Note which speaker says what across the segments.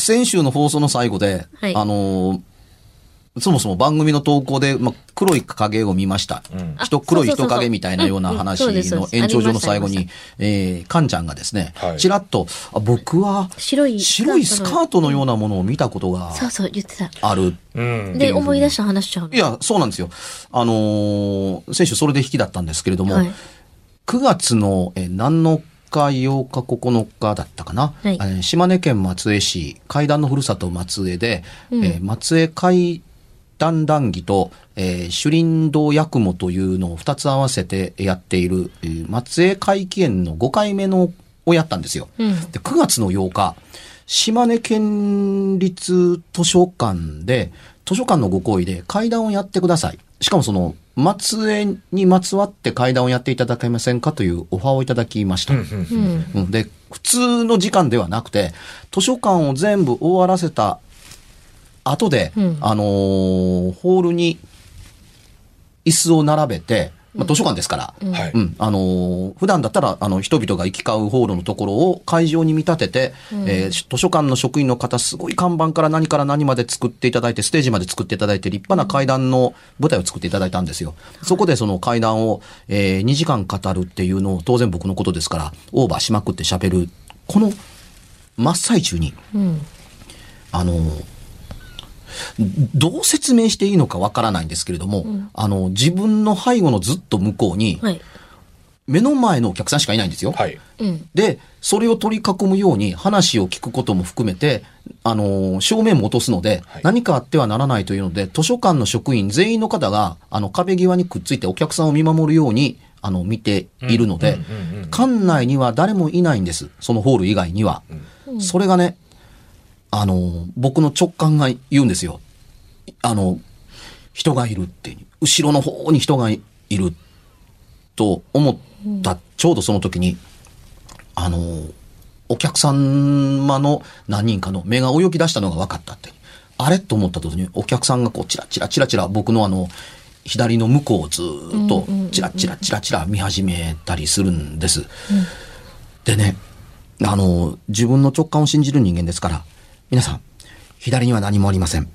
Speaker 1: 先週の放送の最後で、
Speaker 2: はい
Speaker 1: あのーそもそも番組の投稿で、ま、黒い影を見ました。人、
Speaker 2: あ
Speaker 1: 黒い
Speaker 2: そうそうそう
Speaker 1: 人影みたいなような話の延長上の最後に、えー、カンちゃんがですね
Speaker 3: は、い
Speaker 1: ちらっと、あ僕は、
Speaker 2: 白い
Speaker 1: 白いスカートのようなものを見たことが
Speaker 2: そうそう言ってた。
Speaker 1: ある。
Speaker 3: うん。
Speaker 2: で、思い出した話しちゃうの？
Speaker 1: いや、そうなんですよ。あのー先週それで引きだったんですけれども、
Speaker 2: はい。
Speaker 1: 9月の、えー7日、8日、9日だったかな、
Speaker 2: はい
Speaker 1: えー島根県松江市、階段のふるさと松江で、
Speaker 2: うん
Speaker 1: えー松江階段談義と、えー、首林道八雲というのを2つ合わせてやっている、えー松江会期園の5回目のをやったんですよ。
Speaker 2: うん
Speaker 1: で9月の8日、島根県立図書館で、図書館のご好意で会談をやってください。しかもその、松江にまつわって会談をやっていただけませんかというオファーをいただきました。
Speaker 3: うん。
Speaker 1: で、普通の時間ではなくて、図書館を全部終わらせた後で、
Speaker 2: うん。
Speaker 1: あのーホールに椅子を並べて、まあ、図書館ですから、
Speaker 3: はい。
Speaker 1: うん、あのー普段だったら、あの、人々が行き交うホールのところを会場に見立てて、えー図書館の職員の方、すごい看板から何から何まで作っていただいて、ステージまで作っていただいて、立派な階段の舞台を作っていただいたんですよ。そこでその階段を、えー2時間語るっていうのを、当然僕のことですから、オーバーしまくって喋る。この真っ最中に、
Speaker 2: うん。
Speaker 1: あのーどう説明していいのかわからないんですけれども、あの、自分の背後のずっと向こうに、
Speaker 2: はい。
Speaker 1: 目の前のお客さんしかいないんですよ。
Speaker 3: はい。
Speaker 2: うん。
Speaker 1: で、それを取り囲むように話を聞くことも含めて、あのー正面も落とすので、
Speaker 3: はい
Speaker 1: 何かあってはならないというので、図書館の職員全員の方が、あの、壁際にくっついてお客さんを見守るように、あの、見ているので、
Speaker 3: うんうんうんうん
Speaker 1: 館内には誰もいないんです。そのホール以外には。それがね、あのー僕の直感が言うんですよ。あの、人がいるって。後ろの方に人がいると思った、ちょうどその時に、あの、お客様の何人かの目が泳ぎ出したのが分かったって。あれと思った時に、お客さんがこう、チラチラチラチラ僕のあの、左の向こうをずーっと、チラチラチラチラ見始めたりするんです。でね、あの、自分の直感を信じる人間ですから、皆さん、左には何もありません。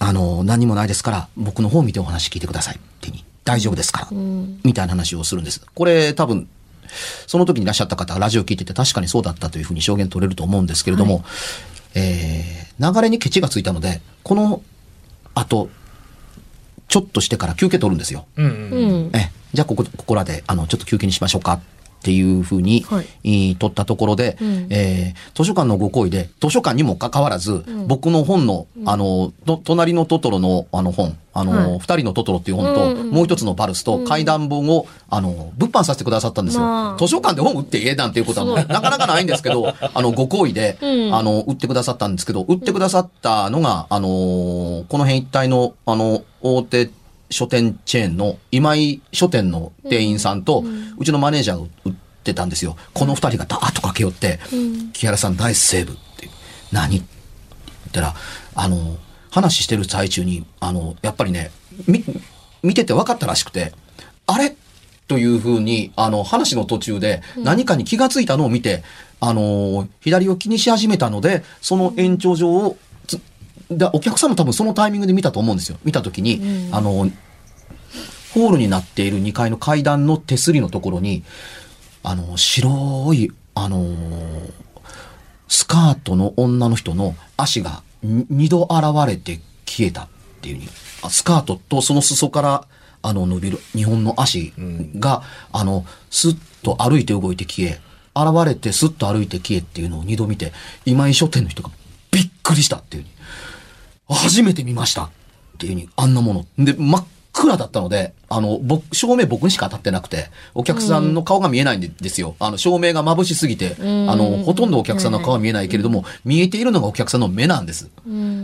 Speaker 1: あの、何もないですから、僕の方を見てお話聞いてください。ってに、大丈夫ですから、みたいな話をするんです。これ多分、その時にいらっしゃった方がラジオ聞いてて確かにそうだったというふうに証言取れると思うんですけれども、えー、流れにケチがついたので、この後、ちょっとしてから休憩取るんですよ。
Speaker 3: うんうん。
Speaker 2: うん。
Speaker 1: え、じゃあここ、ここらで、あの、ちょっと休憩にしましょうかっていうふうに、
Speaker 2: はい。
Speaker 1: えー取ったところで、
Speaker 2: うん。
Speaker 1: えー図書館のご好意で、図書館にもかかわらず、僕の本の、あの、と隣のトトロのあの本、あの、
Speaker 2: はい。
Speaker 1: 二人のトトロっていう本と、
Speaker 2: うんうん
Speaker 1: もう一つのパルスと、怪談本を、あの、物販させてくださったんですよ。
Speaker 2: まあ。
Speaker 1: 図書館で本売ってええなんていうことはなかなかないんですけど、あの、ご好意で、
Speaker 2: うん。
Speaker 1: あの、売ってくださったんですけど、売ってくださったのが、あのーこの辺一帯の、あの、大手書店チェーンの今井書店の店員さんと、うちのマネージャーが売ってたんですよ。この二人がダーッと駆け寄って、木原さんナイスセーブって、何？って言ったら、あの、話してる最中に、あの、やっぱりね、み、見てて分かったらしくて、あれ？というふうに、あの、話の途中で何かに気がついたのを見て、あの、左を気にし始めたので、その延長上を、つだお客さんも多分そのタイミングで見たと思うんですよ。見たときに、あの、ホールになっている2階の階段の手すりのところに、あの、白い、あのースカートの女の人の足がに二度現れて消えたっていう。に、あスカートとその裾から、あの、伸びる日本の足が、あの、スッと歩いて動いて消え、現れてスッと歩いて消えっていうのを二度見て、今井書店の人がびっくりしたっていう。に、初めて見ましたっていうに、あんなもの。で、真っ暗だったので、あの、僕、照明僕にしか当たってなくて、お客さんの顔が見えないんでですよ。あの、照明が眩しすぎて、あの、ほとんどお客さんの顔は見えないけれども、見えているのがお客さんの目なんです。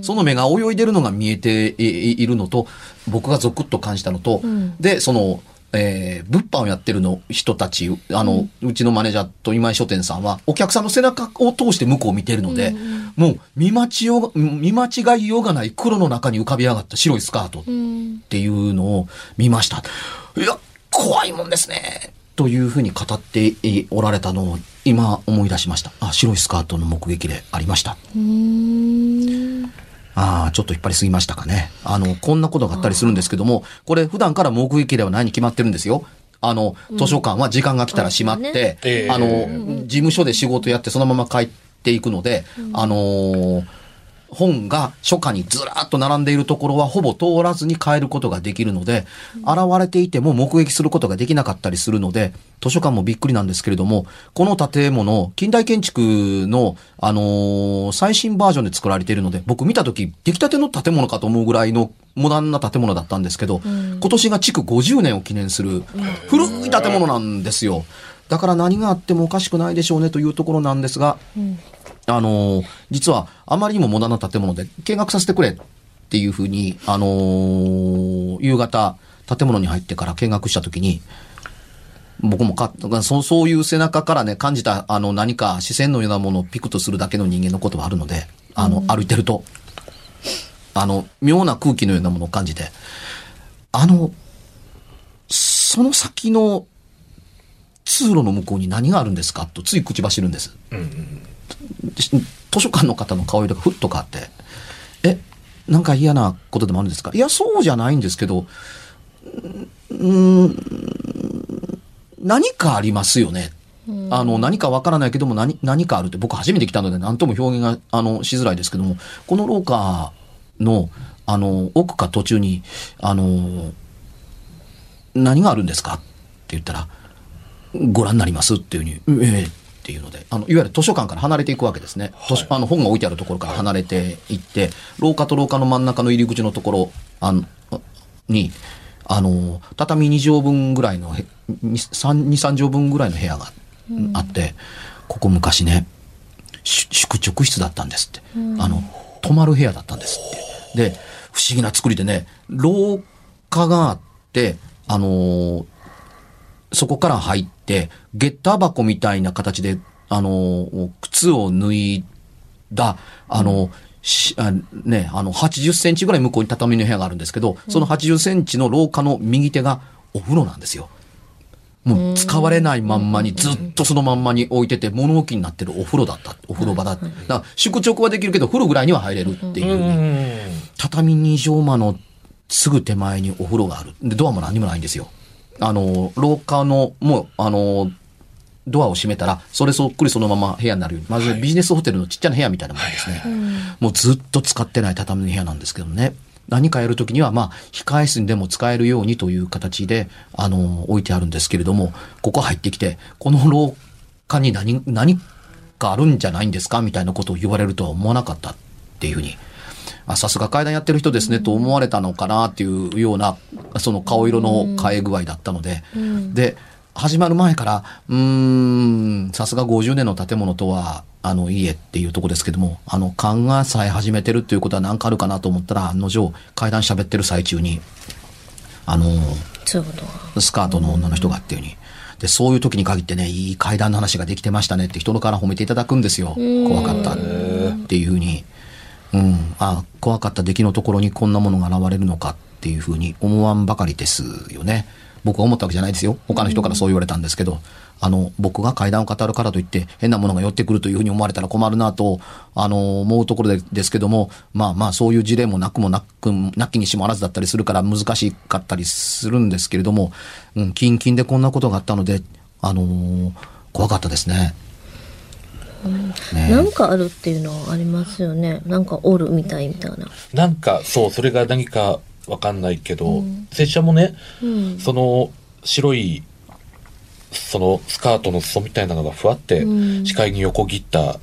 Speaker 1: その目が泳いでるのが見えていいるのと、僕がゾクッと感じたのと、で、その、えー、物販をやってるの人たち、あの、うちのマネージャーと今井書店さんは、お客さんの背中を通して向こうを見てるので、もう見間違よう、見間違いようがない黒の中に浮かび上がった白いスカートっていうのを見ました。いや、怖いもんですね。というふうに語っておられたのを今思い出しました。あ、白いスカートの目撃でありました。ああ、ちょっと引っ張りすぎましたかね。あの、こんなことがあったりするんですけども、これ普段から目撃ではないに決まってるんですよ。あの、図書館は時間が来たら閉まって、
Speaker 3: ええ
Speaker 1: あの、事務所で仕事やってそのまま帰っていくので、あのー本が初夏にずらっと並んでいるところはほぼ通らずに帰ることができるので、現れていても目撃することができなかったりするので、図書館もびっくりなんですけれども、この建物、近代建築の、あのー最新バージョンで作られているので、僕見たとき、出来たての建物かと思うぐらいのモダンな建物だったんですけど、今年が築50年を記念する古い建物なんですよ。だから何があってもおかしくないでしょうねというところなんですが、あのー実はあまりにもモダンな建物で見学させてくれっていうふうに、あのー夕方建物に入ってから見学したときに、僕もかそうそういう背中からね、感じたあの何か視線のようなものをピクとするだけの人間のことはあるので、あの、歩いてると、あの、妙な空気のようなものを感じて、あの、その先の通路の向こうに何があるんですかとつい口走るんです。し図書館の方の顔色がふっと変わって、え、なんか嫌なことでもあるんですか？いや、そうじゃないんですけど、うーん、何かありますよね。あの、何かわからないけども何、何かあるって、僕初めて来たので何とも表現が、あの、しづらいですけども、この廊下の、あの、奥か途中に、あの、何があるんですか？って言ったら、ご覧になりますっていうふうに、ええっていうので、あの、いわゆる図書館から離れていくわけですね。図書あの、本が置いてあるところから離れていって、廊下と廊下の真ん中の入り口のところ、あの、に、あの、畳2畳分ぐらいのへ、2、3、2 3畳分ぐらいの部屋があって、ここ昔ね、し宿直室だったんですって。あの、泊まる部屋だったんですって。で、不思議な作りでね、廊下があって、あのーそこから入って、ゲッター箱みたいな形で、あのー靴を脱いだ、あの、しあね、あの、80センチぐらい向こうに畳の部屋があるんですけど、その80センチの廊下の右手がお風呂なんですよ。もう使われないまんまにずっとそのまんまに置いてて物置になってるお風呂だった。お風呂場だった。だから宿直はできるけど風呂ぐらいには入れるっていうね、畳二畳間のすぐ手前にお風呂がある。で、ドアも何もないんですよ。あの、廊下の、もう、あの、ドアを閉めたら、それそっくりそのまま部屋になるように。まずビジネスホテルのちっちゃな部屋みたいなものですね。もうずっと使ってない畳の部屋なんですけどね。何かやるときには、まあ、控え室にでも使えるようにという形で、あの、置いてあるんですけれども、ここ入ってきて、この廊下に何、何かあるんじゃないんですか？みたいなことを言われるとは思わなかったっていうふうにあさすが階段やってる人ですねと思われたのかなっていうような、その顔色の変え具合だったので、で、始まる前から、うーん、さすが50年の建物とは、あの、いいえっていうとこですけども、あの、勘がさえ始めてるっていうことは何かあるかなと思ったら、案の定、階段喋ってる最中に、あの。スカートの女の人がっていうに。で、そういう時に限ってね、いい階段の話ができてましたねって人のから褒めていただくんですよ。怖かったっていうふうに。うん、あ怖かった出来のところにこんなものが現れるのかっていうふうに思わんばかりですよね。僕は思ったわけじゃないですよ。他の人からそう言われたんですけど、あの、僕が階段を語るからといって変なものが寄ってくるというふうに思われたら困るなと、あの、思うところでですけども、まあまあそういう事例もなくもなく、なきにしもあらずだったりするから難しかったりするんですけれども、うん、キンキンでこんなことがあったので、あの怖かったですね。ね
Speaker 2: なんかあるっていうのはありますよね。なんかおるみたいみたいな。
Speaker 3: なんか、そう、それが何かわかんないけど、拙者もね、
Speaker 2: うん。
Speaker 3: その白い、そのスカートの裾みたいなのがふわって
Speaker 2: うん
Speaker 3: 視界に横切った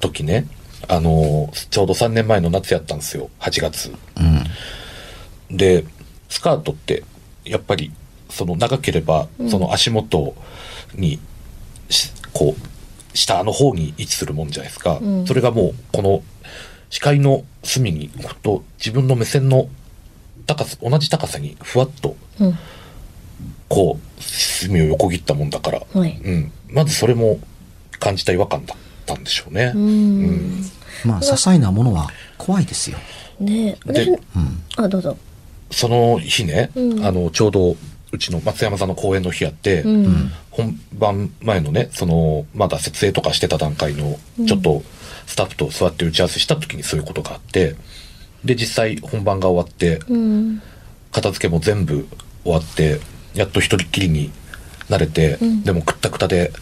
Speaker 3: 時ね、あの、ちょうど3年前の夏やったんですよ、8月。
Speaker 1: うん。
Speaker 3: で、スカートって、やっぱり、その長ければ、その足元に、しこう、下の方に位置するもんじゃないですか。
Speaker 2: うん
Speaker 3: それがもう、この、視界の隅に、ほんと自分の目線の高さ、同じ高さにふわっと、
Speaker 2: うん。
Speaker 3: こう、隅を横切ったもんだから、
Speaker 2: はい。
Speaker 3: うん。まずそれも感じた違和感だったんでしょうね。
Speaker 2: う
Speaker 3: うん
Speaker 2: ん。
Speaker 1: まあ、些細なものは怖いですよ。
Speaker 2: ねえ。
Speaker 3: で
Speaker 2: 私
Speaker 1: うん。
Speaker 2: あ、どうぞ。
Speaker 3: その日ね、
Speaker 2: うん
Speaker 3: あの、ちょうど、うちの松山さんの公演の日やって、
Speaker 2: うん。
Speaker 3: 本番前のね、その、まだ設営とかしてた段階の、ちょっと、スタッフと座って打ち合わせした時にそういうことがあって、で、実際本番が終わって、
Speaker 2: うん。
Speaker 3: 片付けも全部終わって、やっと一人っきりになれて、
Speaker 2: うん
Speaker 3: でもくったくたで、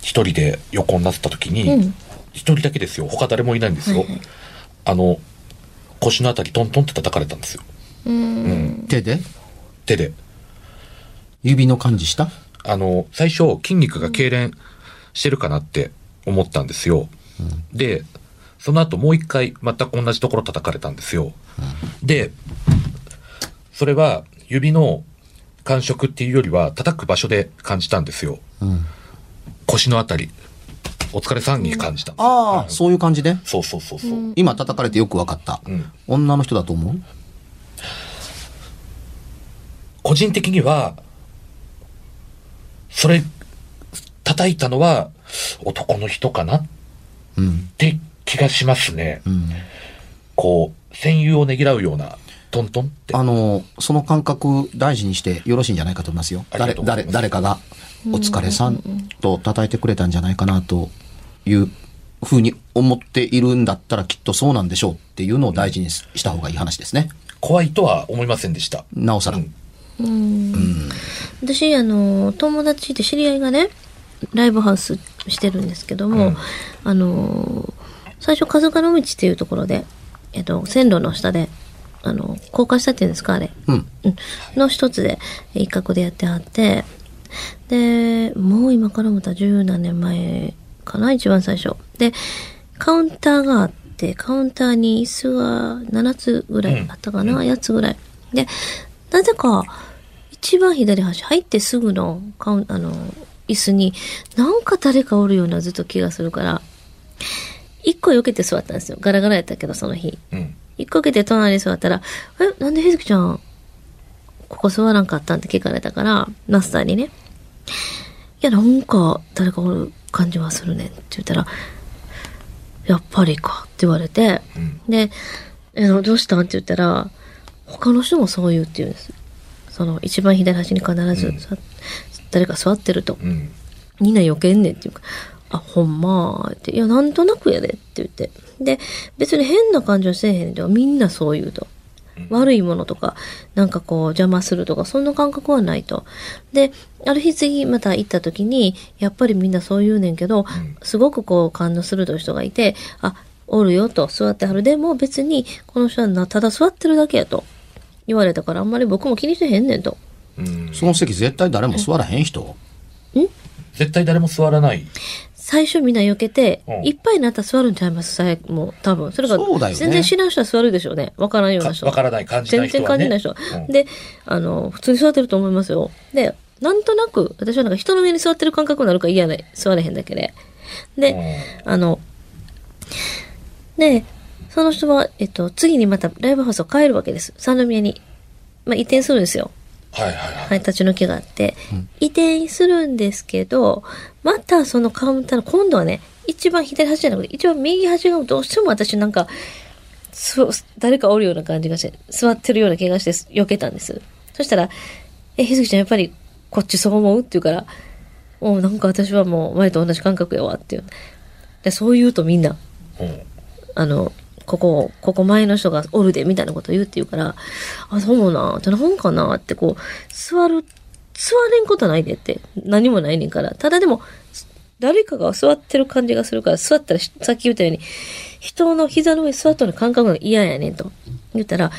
Speaker 3: 一人で横になってた時に、
Speaker 2: うん
Speaker 3: 一人だけですよ。他誰もいないんですよ。
Speaker 2: はいはい
Speaker 3: あの、腰のあたりトントンって叩かれたんですよ。
Speaker 2: うん。
Speaker 1: 手で？
Speaker 3: 手で。
Speaker 1: 指の感じした？
Speaker 3: あの、最初筋肉が痙攣してるかなって思ったんですよ。で、その後もう一回全く同じところ叩かれたんですよ。で、それは指の感触っていうよりは叩く場所で感じたんですよ。
Speaker 1: うん。
Speaker 3: 腰のあたり。お疲れさんに感じたんですよ。
Speaker 1: ああ、
Speaker 3: うん
Speaker 1: そういう感じで？
Speaker 3: そうそうそうそう。
Speaker 1: 今叩かれてよくわかった。
Speaker 3: うん
Speaker 1: 女の人だと思う？
Speaker 3: 個人的には、それ、叩いたのは男の人かな？っ
Speaker 1: うん。
Speaker 3: て気がしますね。
Speaker 1: うん。
Speaker 3: こう、戦友をねぎらうような、トントンって。
Speaker 1: あの、その感覚大事にしてよろしいんじゃないかと思いますよ。誰、誰、誰かが、お疲れさんと叩いてくれたんじゃないかなというふうに思っているんだったらきっとそうなんでしょうっていうのを大事にした方がいい話ですね。
Speaker 3: 怖いとは思いませんでした。
Speaker 1: なおさら。
Speaker 3: うん
Speaker 2: うん。私、あの、友達で知り合いがね、ライブハウスしてるんですけども、
Speaker 3: うん
Speaker 2: あの、最初、風の道っていうところで、えっと、線路の下で、あの、高架下っていうんですか、あれ。
Speaker 1: うん。
Speaker 2: うんの一つで、一角でやってはって、で、もう今からまた十何年前かな、一番最初。で、カウンターがあって、カウンターに椅子が7つぐらいあったかな、
Speaker 3: うん
Speaker 2: 8つぐらい。で、なぜか、一番左端入ってすぐのカウン、あの、椅子に、なんか誰かおるようなずっと気がするから、一個避けて座ったんですよ。ガラガラやったけど、その日。
Speaker 3: うん。
Speaker 2: 一個受けて隣に座ったら、え、なんでひずきちゃん、ここ座らんかったんって聞かれたから、マスターにね。いや、なんか、誰かおる感じはするねんって言ったら、やっぱりかって言われて、
Speaker 3: うん。
Speaker 2: で、えどうしたんって言ったら、他の人もそう言うって言うんです。その、一番左端に必ず、
Speaker 3: うん
Speaker 2: さ誰か座ってると。
Speaker 3: うん。
Speaker 2: みんな避けんねんっていうか、あ、ほんまーって、いや、なんとなくやでって言って。で、別に変な感情せえへんではみんなそう言うと。悪いものとか、なんかこう邪魔するとか、そんな感覚はないと。で、ある日次また行った時に、やっぱりみんなそう言うねんけど、すごくこう感の鋭い人がいて、あ、おるよと座ってはる。でも別にこの人はなただ座ってるだけやと言われたからあんまり僕も気にしてへんねんと。
Speaker 3: うん。
Speaker 1: その席絶対誰も座らへん人？
Speaker 3: 絶対誰も座らない？
Speaker 2: 最初みんな避けて、
Speaker 3: うん
Speaker 2: いっぱいになったら座るんちゃいます？さえもう多分。それが
Speaker 1: そうだよね
Speaker 2: 全然知らん人は座るでしょうね。わからんような人。
Speaker 3: かわからない感じな
Speaker 2: 全然
Speaker 3: い人はね。
Speaker 2: 感じない人。
Speaker 3: うん
Speaker 2: で、あの、普通に座ってると思いますよ。で、なんとなく、私はなんか人の上に座ってる感覚になるから嫌ね。座れへんだけで。で、あの、で、その人は、えっと、次にまたライブハウスを変えるわけです。三宮に。まあ、移転するんですよ。
Speaker 3: はいはいはい。
Speaker 2: はい、立ち退きがあって、移転するんですけど、またそのカウンターの、今度はね、一番左端じゃなくて、一番右端がどうしても私なんか、す、誰かおるような感じがして、座ってるような気がして避けたんです。そしたら、え、ひずきちゃんやっぱりこっちそう思うって言うから、もうなんか私はもう前と同じ感覚やわっていう。で、そう言うとみんな、
Speaker 3: うん
Speaker 2: あの、ここ、ここ前の人がおるで、みたいなこと言うって言うから、あ、そうな、ってなんかなってこう、座る、座れんことないでって、何もないねんから。ただでも、誰かが座ってる感じがするから、座ったら、さっき言ったように、人の膝の上に座ったの感覚が嫌やねんと。言ったら、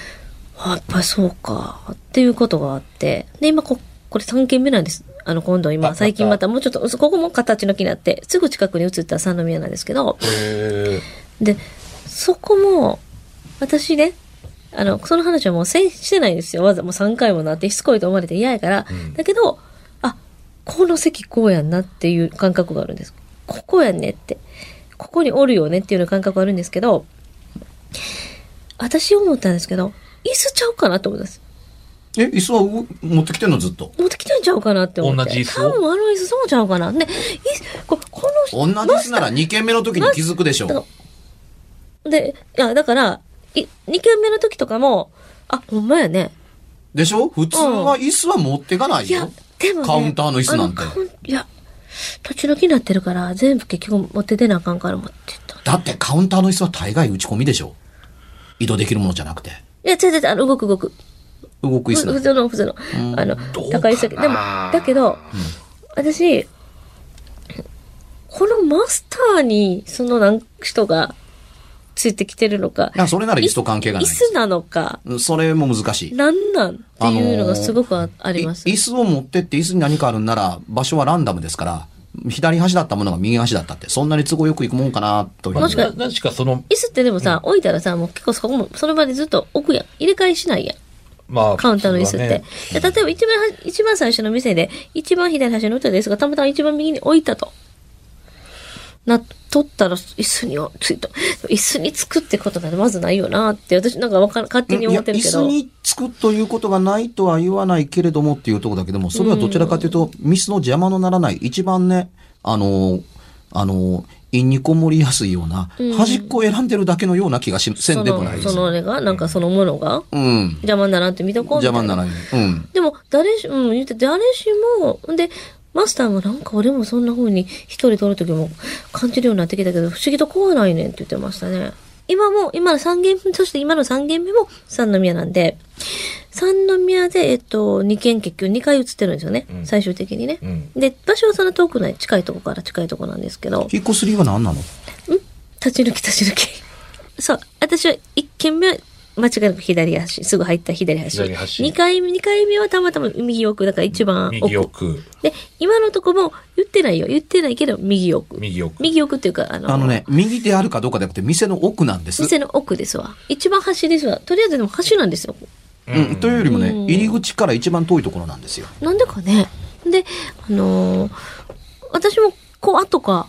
Speaker 2: あやっぱりそうか、っていうことがあって。で、今こ、これ3件目なんです。あの、今度今、
Speaker 3: あ
Speaker 2: 最近またもうちょっと、ここも形の木になって、すぐ近くに移った三宮なんですけど。で、そこも、私ね、あの、その話はもうせんしてないんですよ。わざもう3回もなってしつこいと思われて嫌やから。
Speaker 3: うん
Speaker 2: だけど、あ、この席こうやんなっていう感覚があるんです。ここやんねって。ここにおるよねっていうような感覚があるんですけど、私思ったんですけど、椅子ちゃうかなと思ったんです。
Speaker 1: え、椅子はう持ってきてんの？ずっと。
Speaker 2: 持ってきてんちゃうかなって思って。
Speaker 3: 同じ椅子？を
Speaker 2: 多分あの椅子そうちゃうかな。で、椅子ここの
Speaker 1: 同じ椅子なら2軒目の時に気づくでしょ
Speaker 2: だからで、いや、だから、い、2軒目の時とかも、あ、ほんまやね。
Speaker 1: でしょ？普通は椅子は持ってかない
Speaker 2: いや
Speaker 1: よ。、
Speaker 2: でも、ね、
Speaker 1: カウンターの椅子なんて
Speaker 2: いや、土地の木になってるから、全部結局持って出なあかんから持ってった。
Speaker 1: だってカウンターの椅子は大概打ち込みでしょ？移動できるものじゃなくて。
Speaker 2: いや、違う違うあの、動く動く。
Speaker 1: 動く椅子だ
Speaker 2: ふ普通の、普通の。あの高い席。
Speaker 3: かな
Speaker 2: でも、だけど、私、このマスターに、そのなん人がついてきてるのか
Speaker 1: い、や、それなら椅子と関係が
Speaker 2: 椅
Speaker 1: ない。
Speaker 2: 子なのか、
Speaker 1: それも難しい。
Speaker 2: なんなん？っていうのがすごくあ,、あります
Speaker 1: い。椅子を持ってって椅子に何かあるんなら、場所はランダムですから、左端だったものが右端だったって、そんなに都合よくいくもんかな、という。
Speaker 2: もしか
Speaker 3: しかその、
Speaker 2: 椅子ってでもさ、置いたらさ、もう結構そこも、その場でずっと置くやん。入れ替えしないやん。
Speaker 3: まあ、
Speaker 2: カウンターの椅子って。
Speaker 3: ね
Speaker 2: で例えば一番は、一番最初の店で、一番左端に置いた椅子がたまたま一番右に置いたと。なっとったら、椅子にはついた。椅子につくってことなんてまずないよなって、私なんかわか勝手に思ってるけど。
Speaker 1: 椅子につくということがないとは言わないけれどもっていうところだけども、それはどちらかというと、ミスの邪魔のならない、一番ね、あの、あの、陰にこもりやすいような、端っこを選んでるだけのような気がしせんでもないです
Speaker 2: その、そのあれが、なんかそのものが、
Speaker 1: うん。
Speaker 2: 邪魔にならんって見とこうみたい
Speaker 1: 邪魔にならない。うん。
Speaker 2: でも、誰し、うん、言って、誰しも、で、マスターもなんか俺もそんな風に一人取るときも感じるようになってきたけど、不思議と怖ないねんって言ってましたね。今も、今の三軒目、そして今の三軒目も三宮なんで、三宮で、えっと、二軒結局二回移ってるんですよね。
Speaker 3: うん
Speaker 2: 最終的にね。
Speaker 3: うん
Speaker 2: で、場所はそんな遠くない、近いとこから近いとこなんですけど、
Speaker 1: 引っ越す理由は何なの？
Speaker 2: 立ち抜き立ち抜き。そう、私は一軒目は間違いなく左足、すぐ入った左足。
Speaker 3: 左足
Speaker 2: 二回目、二回目はたまたま右奥、だから一番奥。
Speaker 3: 右奥、
Speaker 2: で、今のとこも言ってないよ。言ってないけど、右奥。
Speaker 3: 右奥。
Speaker 2: 右奥っていうか、あの、
Speaker 1: あのね、右であるかどうかでなくて、店の奥なんです。
Speaker 2: 店の奥ですわ。一番端ですわ。とりあえずでも端なんですよ。
Speaker 1: うん、というよりもね、
Speaker 2: うん
Speaker 1: 入り口から一番遠いところなんですよ。
Speaker 2: なんでかね。で、あのー私も、こう、後か、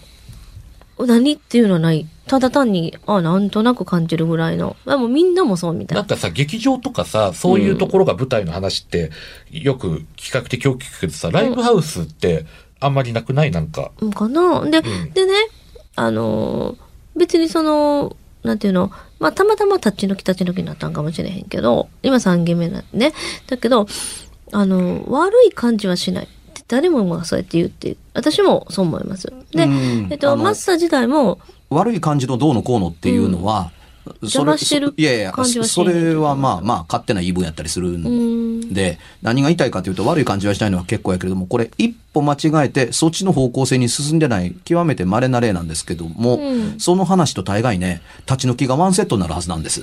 Speaker 2: 何っていうのはない。ただ単に、あ、なんとなく感じるぐらいの。あもうみんなもそうみたいな。
Speaker 3: なんかさ、劇場とかさ、そういうところが舞台の話って、よく企画的を聞くけどさ、ライブハウスってあんまりなくない？なんか。
Speaker 2: うんかなで、
Speaker 3: ん
Speaker 2: でね、あのー別にその、なんていうの、まあ、たまたま立ち退き立ち退きになったんかもしれへんけど、今3軒目なんでね。だけど、あの、悪い感じはしない。って誰もがそうやって言って、私もそう思います。で
Speaker 1: うん、
Speaker 2: えっと、マッサー自体も、
Speaker 1: 悪い感じのどうのこうのっていうのは、そ
Speaker 2: 邪魔してる
Speaker 1: そいやいや、それはまあまあ勝手な言い分やったりする
Speaker 2: う
Speaker 1: ん。
Speaker 2: ん、
Speaker 1: で、何が言いたいかというと悪い感じはしたいのは結構やけれども、これ一歩間違えてそっちの方向性に進んでない極めて稀な例なんですけども、
Speaker 2: うん。
Speaker 1: その話と大概ね、立ち退きがワンセットになるはずなんです。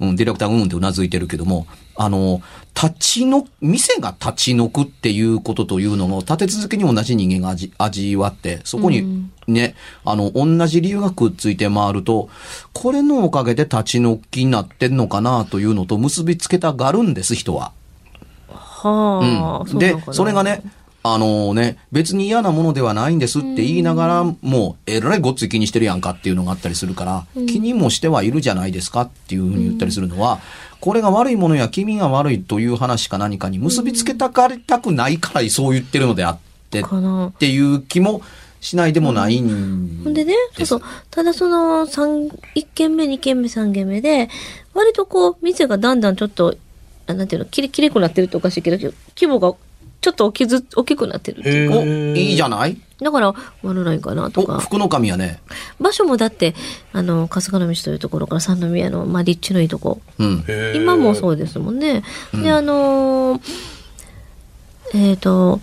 Speaker 1: うん、ディレクターがうんってうなずいてるけども、あの、立ちの、店が立ち退くっていうことというのの立て続けに同じ人間が味味わって、そこに
Speaker 2: うん。
Speaker 1: ね、あの、同じ理由がくっついて回ると、これのおかげで立ち退きになってんのかなというのと結びつけたがるんです、人は。
Speaker 2: はあ、
Speaker 1: うん、でそれがね、あのね、別に嫌なものではないんですって言いながら、もう、えらいごっつい気にしてるやんかっていうのがあったりするから、気にもしてはいるじゃないですかっていうふうに言ったりするのは、これが悪いものや君が悪いという話か何かに結びつけたかりたくないからそう言ってるのであって。っていう気もしないでもないん
Speaker 2: ほんでね、そうそう。ただその、三、1軒目、2軒目、3軒目で、割とこう、店がだんだんちょっと、あなんていうの、きれ、きれくなってるっておかしいけど、規模がちょっと大きず、大きくなってるっていうか。
Speaker 1: お、いいじゃない？
Speaker 2: だから、悪ないかなと
Speaker 1: お、
Speaker 2: か。
Speaker 1: 福の神やね。
Speaker 2: 場所もだって、あの、春日の道というところから三宮の、まあ、立地のいいとこ。
Speaker 1: うん。
Speaker 2: 今もそうですもんね。で、あのーえっ、と、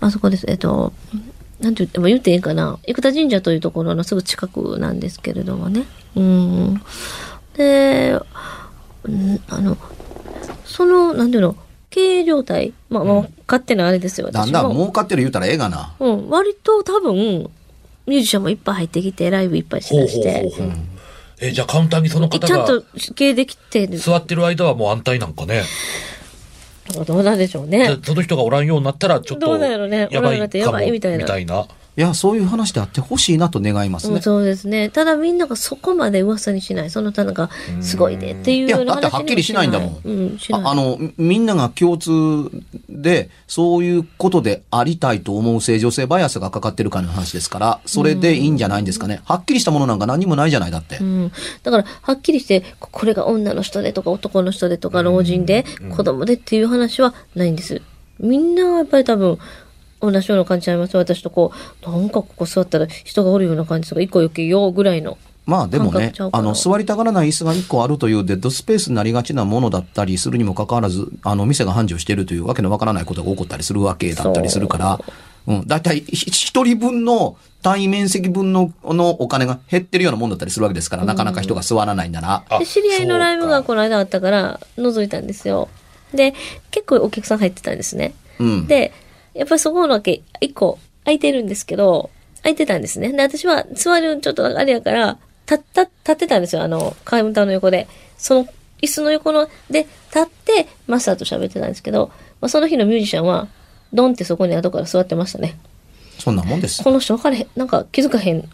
Speaker 2: あそこです。えっ、と、なんて言っても言っていいかな。生田神社というところのすぐ近くなんですけれどもね。うん。で、うんあの、その、なんていうの、経営状態。まあ、まあ、勝手なあれですよ。
Speaker 1: だんだん
Speaker 2: 私も
Speaker 1: 儲かってる言うたらええがな。
Speaker 2: うん、割と多分、ミュージシャンもいっぱい入ってきて、ライブいっぱいし
Speaker 3: ほう
Speaker 2: だして。
Speaker 3: ほうほうほう。え、じゃあカウンターにその方が
Speaker 2: ちゃんと経営できてる。
Speaker 3: 座ってる間はもう安泰なんかね。
Speaker 2: どうなんでしょうね。
Speaker 3: その人がおらんようになったらちょっと
Speaker 2: どうなんやろね
Speaker 3: やばいかも
Speaker 2: おらんようになってやばいみたいな
Speaker 3: みたいな。
Speaker 1: いや、そういう話であってほしいなと願いますね。
Speaker 2: うんそうですね。ただみんながそこまで噂にしない。その他なんか、すごいねっていう
Speaker 1: いや、
Speaker 2: ような話に
Speaker 1: だってはっきりしないんだもん。
Speaker 2: うん。
Speaker 1: ああの、みんなが共通で、そういうことでありたいと思う正常性バイアスがかかってるかの話ですから、それでいいんじゃないんですかね。はっきりしたものなんか何もないじゃない、だって。
Speaker 2: うん、だから、はっきりして、ここれが女の人でとか男の人でとか老人で、子供でっていう話はないんです。みんなやっぱり多分、同じような感じちゃいます。私とこう、なんかここ座ったら人がおるような感じとか、一個余計よぐらいの。
Speaker 1: まあでもねあの、座りたがらない椅子が1個あるというデッドスペースになりがちなものだったりするにもかかわらず、あの、店が繁盛しているというわけのわからないことが起こったりするわけだったりするから、うん、だいたい一人分の単位面積分ののお金が減ってるようなもんだったりするわけですから、なかなか人が座らないんなら。
Speaker 2: 知り合いのライブがこの間あったから、覗いたんですよ。で、結構お客さん入ってたんですね。
Speaker 1: うん。
Speaker 2: で、やっぱりそこのわけ、一個空いてるんですけど、空いてたんですね。で、私は座るちょっとあれやから、立った、立ってたんですよ。あの、カウンターの横で。その、椅子の横の、で、立って、マスターと喋ってたんですけど、まあ、その日のミュージシャンは、ドンってそこに後から座ってましたね。
Speaker 1: そんなもんです。
Speaker 2: この人分からへん、なんか気づかへん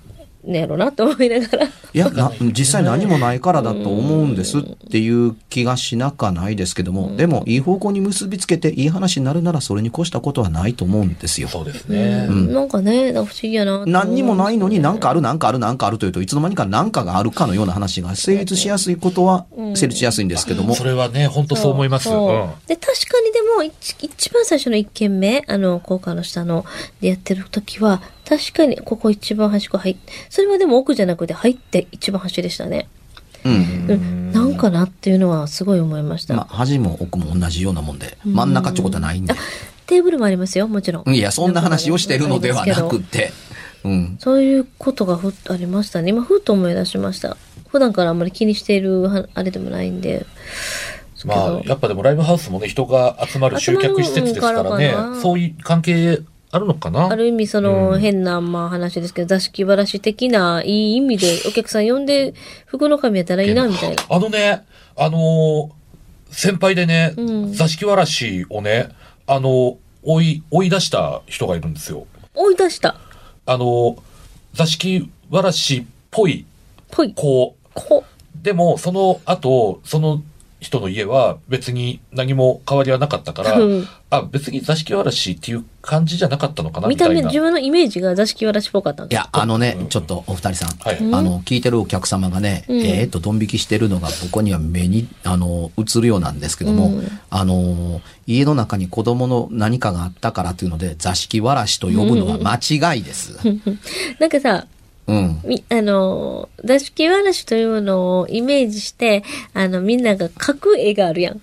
Speaker 2: ねやろなと思いながら。
Speaker 1: いや、な、実際何もないからだと思うんですっていう気がしなかないですけども、でも、いい方向に結びつけていい話になるならそれに越したことはないと思うんですよ。
Speaker 3: そうですね。
Speaker 2: なんかね、か不思議やなと思う
Speaker 1: 何にもないのに何かある何かある何かあるというといつの間にか何かがあるかのような話が成立しやすいことは成立しやすいんですけども、
Speaker 3: それはね、本当そう思います。
Speaker 2: そう
Speaker 3: うん
Speaker 2: で、確かにでも、一一番最初の一軒目、あの、高架の下の、でやってる時は、確かにここ一番端っこ入って、それはでも奥じゃなくて入って一番端でしたね。
Speaker 1: うん。
Speaker 2: うん、なんかなっていうのはすごい思いました。
Speaker 1: まあ、端も奥も同じようなもんで、真ん中ってことはないんで。
Speaker 2: テーブルもありますよ、もちろん。
Speaker 1: いや、そんな話をしてるのではなくて、うん。
Speaker 2: そういうことがふっとありましたね。今、ふっと思い出しました。普段からあんまり気にしているはあれでもないんで。
Speaker 3: まあ、やっぱでもライブハウスもね、人が集まる集客施設ですからね
Speaker 2: ら
Speaker 3: そういう関係あるのかな？
Speaker 2: ある意味その変なまあ話ですけど、座敷わらし的ないい意味でお客さん呼んで福の神やったらいいなみたいな。
Speaker 3: あのね、あのー先輩でね、
Speaker 2: うん
Speaker 3: 座敷わらしをね、あのー追い、追い出した人がいるんですよ。
Speaker 2: 追い出した。
Speaker 3: あのー座敷わらしっぽい
Speaker 2: ぽい。
Speaker 3: 子。
Speaker 2: こ。
Speaker 3: でも、その後、その人の家は別に何も変わりはなかったから、
Speaker 2: うん。
Speaker 3: あ、別に座敷わらしっていう感じじゃなかったのかなみたいな。
Speaker 2: 見た目、自分のイメージが座敷わらしっぽかった
Speaker 1: いや、あのね、ちょっとお二人さん、
Speaker 3: はい。
Speaker 1: あの、聞いてるお客様がね、
Speaker 2: うん。
Speaker 1: えーっと、ドン引きしてるのが僕には目に、あの、映るようなんですけども、
Speaker 2: うん。
Speaker 1: あの、家の中に子供の何かがあったからというので、座敷わらしと呼ぶのは間違いです。
Speaker 2: なんかさ、
Speaker 1: うん。
Speaker 2: み、あの、座敷わらしというのをイメージして、あの、みんなが描く絵があるやん。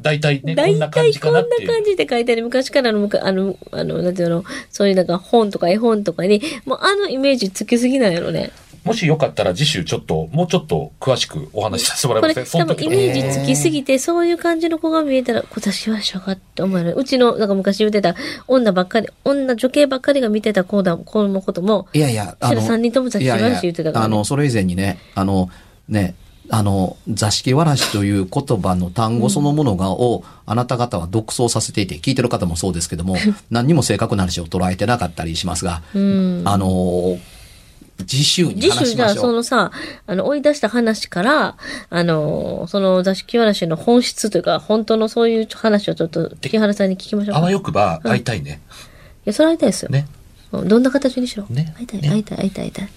Speaker 3: 大体ね、こ
Speaker 2: 大
Speaker 3: んな感
Speaker 2: 体こんな
Speaker 3: じかなっていう。
Speaker 2: 感じで書いてある。昔からのあの、あの、なんていうの、そういうなんか本とか絵本とかに、もうあのイメージつきすぎなんやろね。
Speaker 3: もしよかったら次週ちょっと、もうちょっと詳しくお話しさせてもらい
Speaker 2: これ、
Speaker 3: ま。
Speaker 2: 多分イメージつきすぎて、そういう感じの子が見えたら、私はしょがって思うの。うちの、なんか昔言ってた、女ばっかり、女、女系ばっかりが見てた子だ、子のことも、
Speaker 1: いやいや、
Speaker 2: それ三人とも座敷わらし言ってたからね
Speaker 1: いやいやあの、それ以前にね、あの、ね、あの、座敷わらしという言葉の単語そのものが、を、あなた方は独創させていて、聞いてる方もそうですけども、何にも正確な話を捉えてなかったりしますが、
Speaker 2: うん。
Speaker 1: あの、次週に
Speaker 2: 次週じゃあ。そのさ、あの、追い出した話から、あの、その座敷わらしの本質というか、本当のそういう話をちょっと、木原さんに聞きましょう
Speaker 3: あわよくば会いたいね。
Speaker 2: や、それは会いたいですよ。
Speaker 3: ね。
Speaker 4: うんどんな形にしろ。
Speaker 3: ね
Speaker 4: 会いたい、
Speaker 3: ね
Speaker 4: 会いたい、会いたい、会いたい。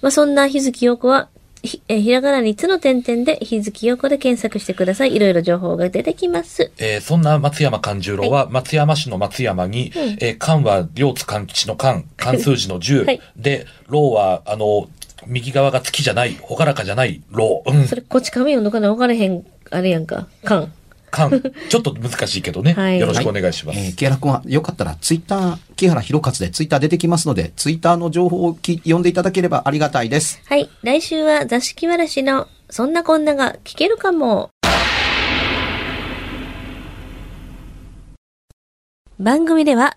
Speaker 4: まあ、そんな日月陽子は、ひえーひらがなにつの点々で日月陽子で検索してください。いろいろ情報が出てきます。
Speaker 3: えーそんな松山勘十郎は、松山市の松山に、えー勘は両津勘吉の勘、漢数字の10、
Speaker 4: はい
Speaker 3: で、老は、あの、右側が月じゃない、ほがらかじゃない、老。うん
Speaker 4: それ、こっち紙読んどかな分からへん、あれやんか。勘。
Speaker 3: 勘。ちょっと難しいけどね。
Speaker 4: はい
Speaker 3: よろしくお願いします。
Speaker 1: えー、木原くんはよかったらツイッター、木原博勝でツイッター出てきますので、ツイッターの情報をき読んでいただければありがたいです。
Speaker 4: はい。来週は座敷わらしの、そんなこんなが聞けるかも。番組では、